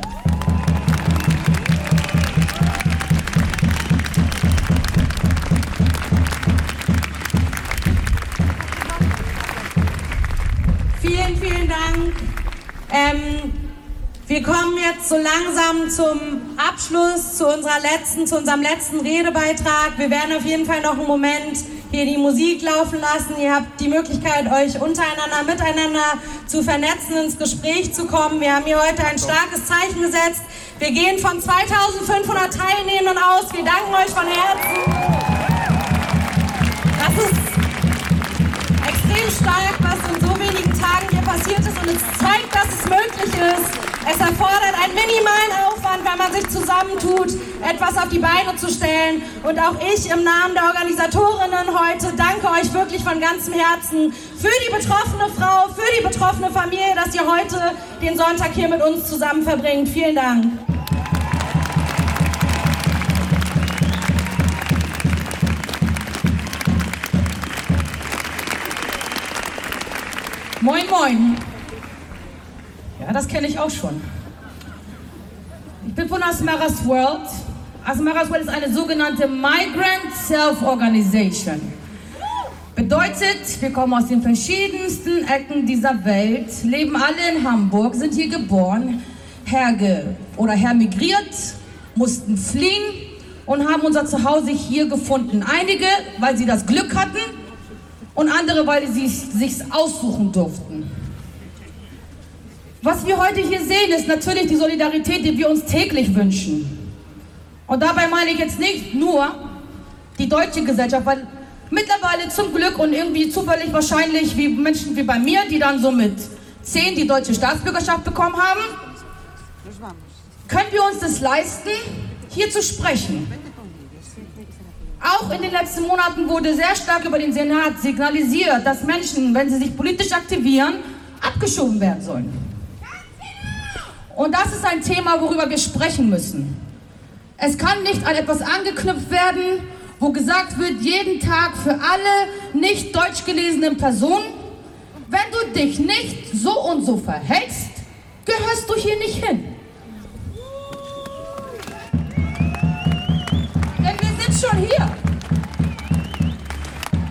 Jetzt so langsam zum Abschluss, zu, unserer letzten, zu unserem letzten Redebeitrag. Wir werden auf jeden Fall noch einen Moment hier die Musik laufen lassen. Ihr habt die Möglichkeit, euch untereinander, miteinander zu vernetzen, ins Gespräch zu kommen. Wir haben hier heute ein starkes Zeichen gesetzt. Wir gehen von 2500 Teilnehmenden aus. Wir danken euch von Herzen. Das ist extrem stark, was in so wenigen Tagen hier passiert ist und es zeigt, dass es möglich ist. Es erfordert einen minimalen Aufwand, weil man sich zusammentut, etwas auf die Beine zu stellen. Und auch ich im Namen der Organisatorinnen heute danke euch wirklich von ganzem Herzen für die betroffene Frau, für die betroffene Familie, dass ihr heute den Sonntag hier mit uns zusammen verbringt. Vielen Dank. Moin, moin. Ja, das kenne ich auch schon. Ich bin von Asmaras World. Asmaras World ist eine sogenannte Migrant Self-Organization. Bedeutet, wir kommen aus den verschiedensten Ecken dieser Welt, leben alle in Hamburg, sind hier geboren, herge oder hermigriert, mussten fliehen und haben unser Zuhause hier gefunden. Einige, weil sie das Glück hatten, und andere, weil sie es sich aussuchen durften. Was wir heute hier sehen, ist natürlich die Solidarität, die wir uns täglich wünschen. Und dabei meine ich jetzt nicht nur die deutsche Gesellschaft, weil mittlerweile zum Glück und irgendwie zufällig wahrscheinlich wie Menschen wie bei mir, die dann so mit zehn die deutsche Staatsbürgerschaft bekommen haben, können wir uns das leisten, hier zu sprechen. Auch in den letzten Monaten wurde sehr stark über den Senat signalisiert, dass Menschen, wenn sie sich politisch aktivieren, abgeschoben werden sollen. Und das ist ein Thema, worüber wir sprechen müssen. Es kann nicht an etwas angeknüpft werden, wo gesagt wird, jeden Tag für alle nicht deutsch gelesenen Personen, wenn du dich nicht so und so verhältst, gehörst du hier nicht hin. Schon hier.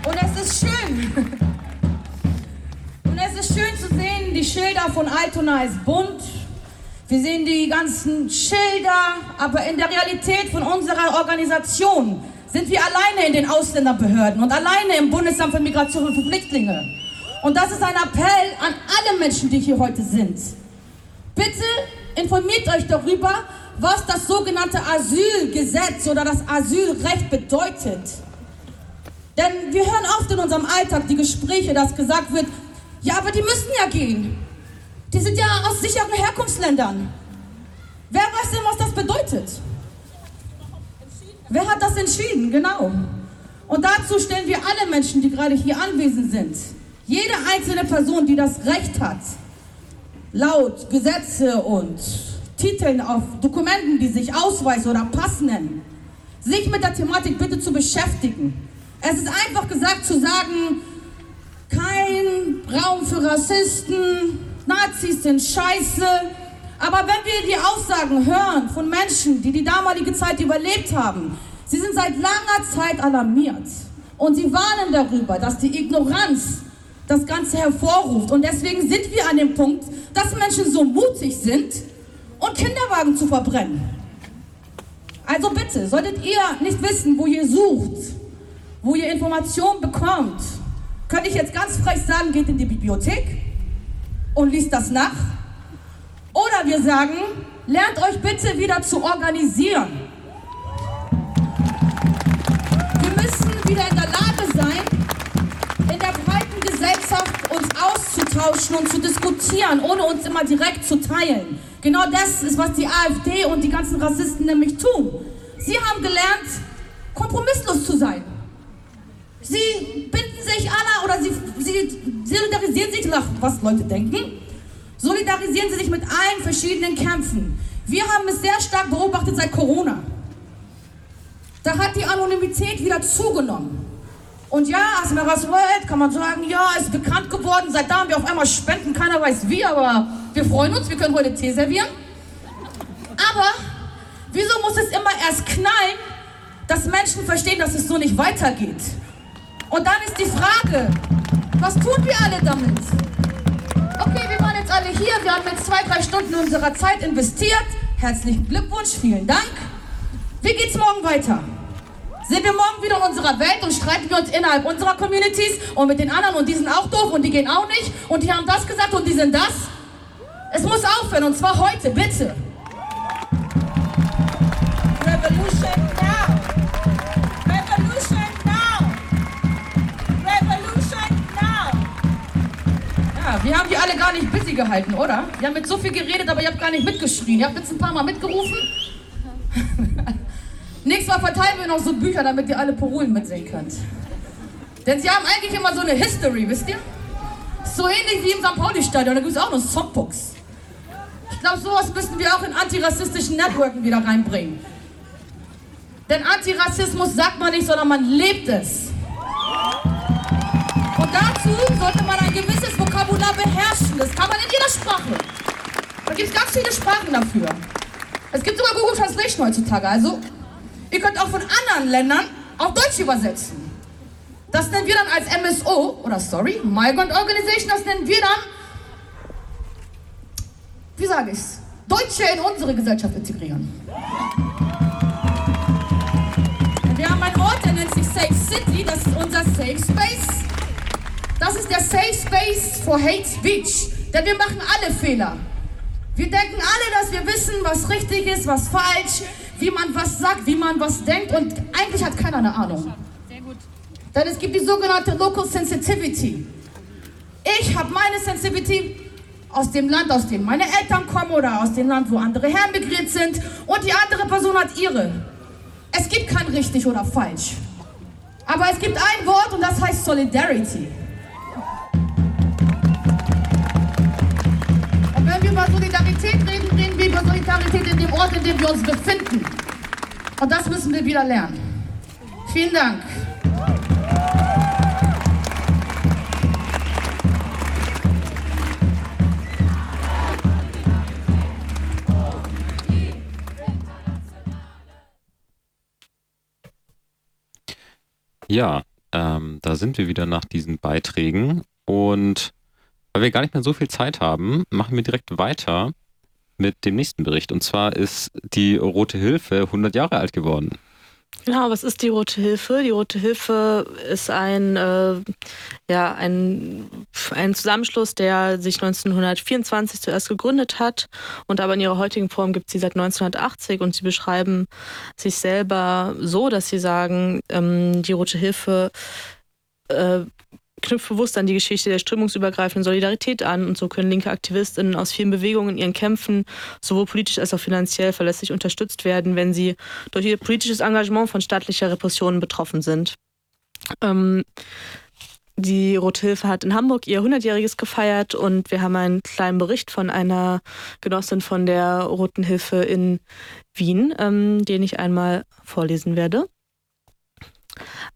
Und es ist schön. Und es ist schön zu sehen, die Schilder von Altona ist bunt. Wir sehen die ganzen Schilder, aber in der Realität von unserer Organisation sind wir alleine in den Ausländerbehörden und alleine im Bundesamt für Migration und Flüchtlinge. Und das ist ein Appell an alle Menschen, die hier heute sind. Bitte informiert euch darüber, was das sogenannte Asylgesetz oder das Asylrecht bedeutet. Denn wir hören oft in unserem Alltag die Gespräche, dass gesagt wird, ja, aber die müssen ja gehen. Die sind ja aus sicheren Herkunftsländern. Wer weiß denn, was das bedeutet? Wer hat das entschieden? Genau. Und dazu stellen wir alle Menschen, die gerade hier anwesend sind, jede einzelne Person, die das Recht hat, laut Gesetze und Titeln auf Dokumenten, die sich Ausweis oder Pass nennen, sich mit der Thematik bitte zu beschäftigen. Es ist einfach gesagt zu sagen, kein Raum für Rassisten, Nazis sind scheiße. Aber wenn wir die Aussagen hören von Menschen, die die damalige Zeit überlebt haben, sie sind seit langer Zeit alarmiert. Und sie warnen darüber, dass die Ignoranz das Ganze hervorruft. Und deswegen sind wir an dem Punkt, dass Menschen so mutig sind und Kinderwagen zu verbrennen. Also bitte, solltet ihr nicht wissen, wo ihr sucht, wo ihr Informationen bekommt, könnte ich jetzt ganz frech sagen, geht in die Bibliothek und liest das nach. Oder wir sagen, lernt euch bitte wieder zu organisieren. Wir müssen wieder in der Lage sein, uns auszutauschen und zu diskutieren, ohne uns immer direkt zu teilen. Genau das ist, was die AfD und die ganzen Rassisten nämlich tun. Sie haben gelernt, kompromisslos zu sein. Sie binden sich alle oder sie, sie solidarisieren sich nach, was Leute denken, solidarisieren sie sich mit allen verschiedenen Kämpfen. Wir haben es sehr stark beobachtet seit Corona. Da hat die Anonymität wieder zugenommen. Und ja, Asmeras World kann man sagen, ja, ist bekannt geworden, seit da haben wir auf einmal Spenden, keiner weiß wie, aber wir freuen uns, wir können heute Tee servieren. Aber wieso muss es immer erst knallen, dass Menschen verstehen, dass es so nicht weitergeht? Und dann ist die Frage, was tun wir alle damit? Okay, wir waren jetzt alle hier, wir haben jetzt zwei, drei Stunden unserer Zeit investiert. Herzlichen Glückwunsch, vielen Dank. Wie geht's morgen weiter? Sind wir morgen wieder in unserer Welt und streiten wir uns innerhalb unserer Communities und mit den anderen und die sind auch doof und die gehen auch nicht und die haben das gesagt und die sind das? Es muss aufhören und zwar heute, bitte. Revolution now! Revolution now! Revolution now! gehalten, oder? Ihr habt mit so viel geredet, aber ihr habt gar nicht mitgeschrien. Ihr habt jetzt ein paar Mal mitgerufen. Nächstes Mal verteilen wir noch so Bücher, damit ihr alle Parolen mitsehen könnt. Denn sie haben eigentlich immer so eine History, wisst ihr? So ähnlich wie im St. Pauli-Stadion, da gibt es auch noch Songbooks. Ich glaube, sowas müssen wir auch in antirassistischen Networken wieder reinbringen. Denn Antirassismus sagt man nicht, sondern man lebt es. Und dazu sollte man ein gewisses Vokabular beherrschen. Das kann man in jeder Sprache. Da gibt es ganz viele Sprachen dafür. Es gibt sogar Google Translation heutzutage. Also, ihr könnt auch von anderen Ländern auf Deutsch übersetzen. Das nennen wir dann als MSO, oder sorry, Migrant Organization, das nennen wir dann, wie sage ich's, Deutsche in unsere Gesellschaft integrieren. Wir haben einen Ort, der nennt sich Safe City, das ist unser Safe Space. Das ist der Safe Space for Hate Speech, denn wir machen alle Fehler. Wir denken alle, dass wir wissen, was richtig ist, was falsch, wie man was sagt, wie man was denkt und eigentlich hat keiner eine Ahnung. Denn es gibt die sogenannte Local Sensitivity. Ich habe meine Sensitivity aus dem Land, aus dem meine Eltern kommen oder aus dem Land, wo andere hermigriert sind und die andere Person hat ihre. Es gibt kein richtig oder falsch. Aber es gibt ein Wort und das heißt Solidarity. Solidarität in dem Ort, in dem wir uns befinden. Und das müssen wir wieder lernen. Vielen Dank. Ja, ähm, da sind wir wieder nach diesen Beiträgen und weil wir gar nicht mehr so viel Zeit haben, machen wir direkt weiter mit dem nächsten Bericht. Und zwar ist die Rote Hilfe 100 Jahre alt geworden. Genau, was ist die Rote Hilfe? Die Rote Hilfe ist ein, äh, ja, ein, ein Zusammenschluss, der sich 1924 zuerst gegründet hat und aber in ihrer heutigen Form gibt es sie seit 1980 und sie beschreiben sich selber so, dass sie sagen, ähm, die Rote Hilfe äh, knüpft bewusst an die Geschichte der strömungsübergreifenden Solidarität an und so können linke AktivistInnen aus vielen Bewegungen in ihren Kämpfen sowohl politisch als auch finanziell verlässlich unterstützt werden, wenn sie durch ihr politisches Engagement von staatlicher Repression betroffen sind. Ähm, die Rote Hilfe hat in Hamburg ihr 100-jähriges gefeiert und wir haben einen kleinen Bericht von einer Genossin von der Roten Hilfe in Wien, ähm, den ich einmal vorlesen werde.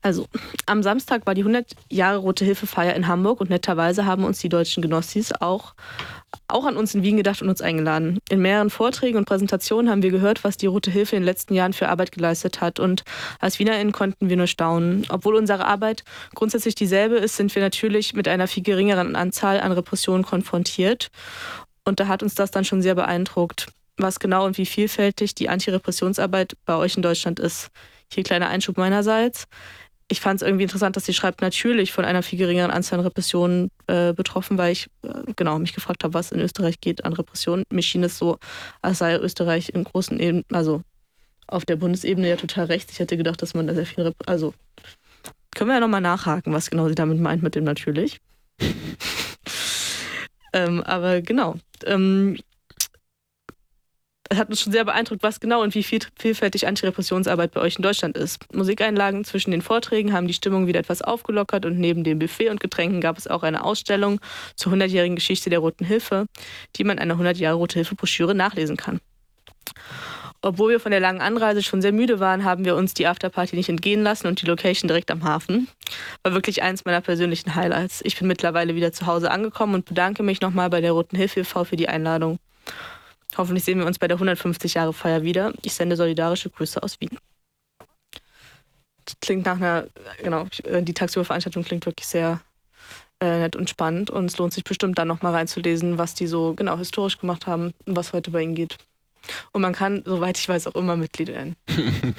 Also, am Samstag war die 100 Jahre Rote Hilfe Feier in Hamburg und netterweise haben uns die deutschen Genossis auch, auch an uns in Wien gedacht und uns eingeladen. In mehreren Vorträgen und Präsentationen haben wir gehört, was die Rote Hilfe in den letzten Jahren für Arbeit geleistet hat und als WienerInnen konnten wir nur staunen. Obwohl unsere Arbeit grundsätzlich dieselbe ist, sind wir natürlich mit einer viel geringeren Anzahl an Repressionen konfrontiert und da hat uns das dann schon sehr beeindruckt, was genau und wie vielfältig die Antirepressionsarbeit bei euch in Deutschland ist. Hier kleiner Einschub meinerseits. Ich fand es irgendwie interessant, dass sie schreibt, natürlich von einer viel geringeren Anzahl an Repressionen äh, betroffen, weil ich äh, genau mich gefragt habe, was in Österreich geht an Repressionen. Mir schien es so, als sei Österreich in großen Ebenen, also auf der Bundesebene ja total rechts. Ich hätte gedacht, dass man da sehr viel, Rep also können wir ja nochmal nachhaken, was genau sie damit meint mit dem natürlich. ähm, aber genau. Ähm, es hat uns schon sehr beeindruckt, was genau und wie viel, vielfältig Antirepressionsarbeit bei euch in Deutschland ist. Musikeinlagen zwischen den Vorträgen haben die Stimmung wieder etwas aufgelockert und neben dem Buffet und Getränken gab es auch eine Ausstellung zur 100-jährigen Geschichte der Roten Hilfe, die man in einer 100 Jahre Rote Hilfe Broschüre nachlesen kann. Obwohl wir von der langen Anreise schon sehr müde waren, haben wir uns die Afterparty nicht entgehen lassen und die Location direkt am Hafen war wirklich eins meiner persönlichen Highlights. Ich bin mittlerweile wieder zu Hause angekommen und bedanke mich nochmal bei der Roten Hilfe e.V. für die Einladung. Hoffentlich sehen wir uns bei der 150 Jahre Feier wieder. Ich sende solidarische Grüße aus Wien. Das klingt nach einer, genau, die tagsüber Veranstaltung klingt wirklich sehr äh, nett und spannend und es lohnt sich bestimmt dann nochmal reinzulesen, was die so genau historisch gemacht haben und was heute bei ihnen geht. Und man kann, soweit ich weiß, auch immer Mitglied werden.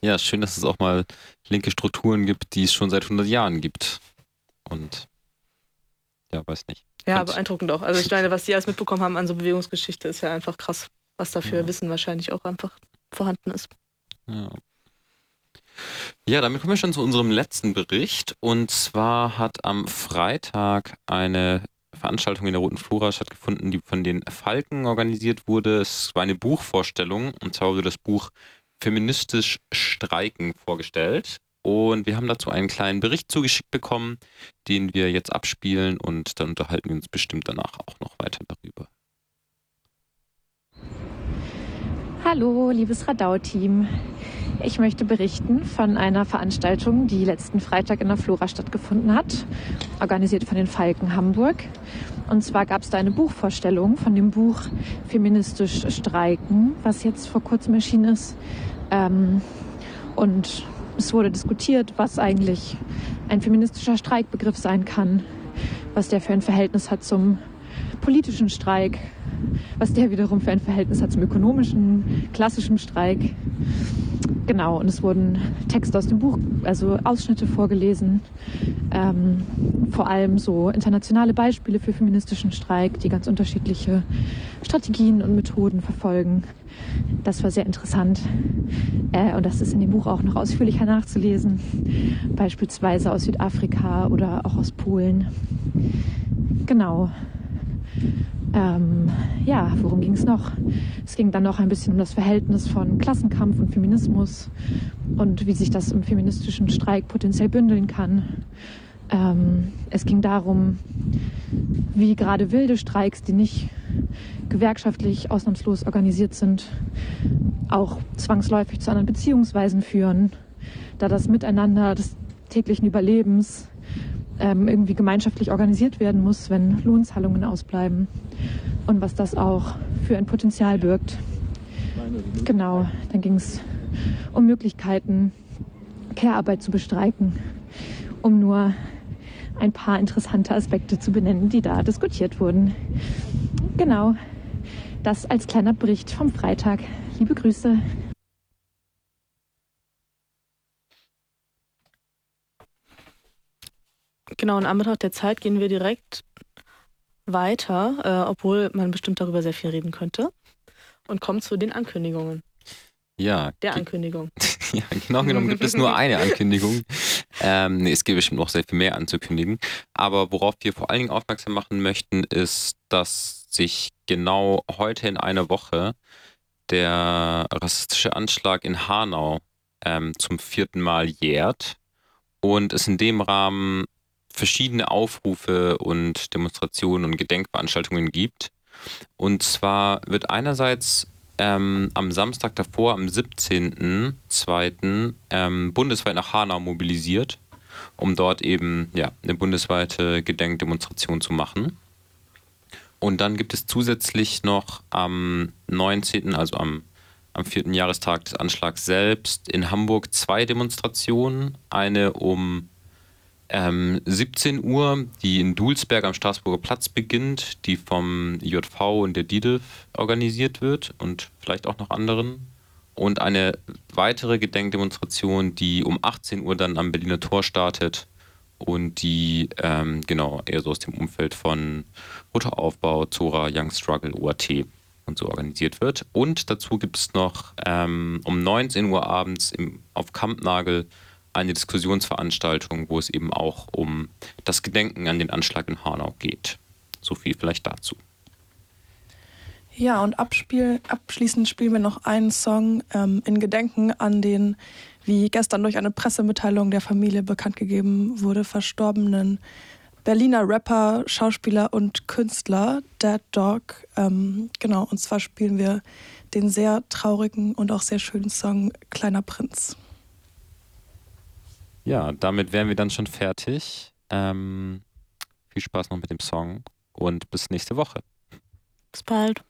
ja, schön, dass es auch mal linke Strukturen gibt, die es schon seit 100 Jahren gibt. Und ja, weiß nicht. Ja, Und- beeindruckend auch. Also ich meine, was die alles mitbekommen haben an so Bewegungsgeschichte, ist ja einfach krass, was da für Wissen wahrscheinlich auch einfach vorhanden ist. Ja. Ja, damit kommen wir schon zu unserem letzten Bericht. Und zwar hat am Freitag eine Veranstaltung in der Roten Flora stattgefunden, die von den Falken organisiert wurde. Es war eine Buchvorstellung und zwar wurde das Buch Feministisch Streiken vorgestellt. Und wir haben dazu einen kleinen Bericht zugeschickt bekommen, den wir jetzt abspielen und dann unterhalten wir uns bestimmt danach auch noch weiter darüber. Hallo, liebes Radau-Team. Ich möchte berichten von einer Veranstaltung, die letzten Freitag in der Flora stattgefunden hat, organisiert von den Falken Hamburg. Und zwar gab es da eine Buchvorstellung von dem Buch Feministisch Streiken, was jetzt vor kurzem erschienen ist. Ähm, und es wurde diskutiert, was eigentlich ein feministischer Streikbegriff sein kann, was der für ein Verhältnis hat zum politischen Streik, was der wiederum für ein Verhältnis hat zum ökonomischen, klassischen Streik. Genau, und es wurden Texte aus dem Buch, also Ausschnitte vorgelesen, ähm, vor allem so internationale Beispiele für feministischen Streik, die ganz unterschiedliche Strategien und Methoden verfolgen. Das war sehr interessant äh, und das ist in dem Buch auch noch ausführlicher nachzulesen, beispielsweise aus Südafrika oder auch aus Polen. Genau. Ähm, ja, worum ging es noch? Es ging dann noch ein bisschen um das Verhältnis von Klassenkampf und Feminismus und wie sich das im feministischen Streik potenziell bündeln kann. Ähm, es ging darum, wie gerade wilde Streiks, die nicht gewerkschaftlich ausnahmslos organisiert sind, auch zwangsläufig zu anderen Beziehungsweisen führen, da das Miteinander des täglichen Überlebens ähm, irgendwie gemeinschaftlich organisiert werden muss, wenn Lohnzahlungen ausbleiben und was das auch für ein Potenzial birgt. Genau, dann ging es um Möglichkeiten, Care-Arbeit zu bestreiken, um nur ein paar interessante Aspekte zu benennen, die da diskutiert wurden. Genau, das als kleiner Bericht vom Freitag. Liebe Grüße. Genau, in Anbetracht der Zeit gehen wir direkt weiter, äh, obwohl man bestimmt darüber sehr viel reden könnte. Und kommen zu den Ankündigungen. Ja. Der Ankündigung. ja, genau genommen gibt es nur eine Ankündigung. Ähm, nee, es gibt bestimmt noch sehr viel mehr anzukündigen. Aber worauf wir vor allen Dingen aufmerksam machen möchten, ist, dass sich genau heute in einer Woche der rassistische Anschlag in Hanau ähm, zum vierten Mal jährt und es in dem Rahmen verschiedene Aufrufe und Demonstrationen und Gedenkveranstaltungen gibt. Und zwar wird einerseits ähm, am Samstag davor, am 17.02. Ähm, bundesweit nach Hanau mobilisiert, um dort eben ja, eine bundesweite Gedenkdemonstration zu machen. Und dann gibt es zusätzlich noch am 19., also am, am vierten Jahrestag des Anschlags selbst, in Hamburg zwei Demonstrationen. Eine um ähm, 17 Uhr, die in Dulsberg am Straßburger Platz beginnt, die vom JV und der DIDEF organisiert wird und vielleicht auch noch anderen. Und eine weitere Gedenkdemonstration, die um 18 Uhr dann am Berliner Tor startet und die ähm, genau eher so aus dem Umfeld von Roter Aufbau, Zora, Young Struggle, OAT und so organisiert wird. Und dazu gibt es noch ähm, um 19 Uhr abends im, auf Kampnagel eine Diskussionsveranstaltung, wo es eben auch um das Gedenken an den Anschlag in Hanau geht. So viel vielleicht dazu. Ja, und abspiel, abschließend spielen wir noch einen Song ähm, in Gedenken an den, wie gestern durch eine Pressemitteilung der Familie bekannt gegeben wurde, verstorbenen Berliner Rapper, Schauspieler und Künstler, Dead Dog. Ähm, genau, und zwar spielen wir den sehr traurigen und auch sehr schönen Song Kleiner Prinz. Ja, damit wären wir dann schon fertig. Ähm, viel Spaß noch mit dem Song und bis nächste Woche. Bis bald.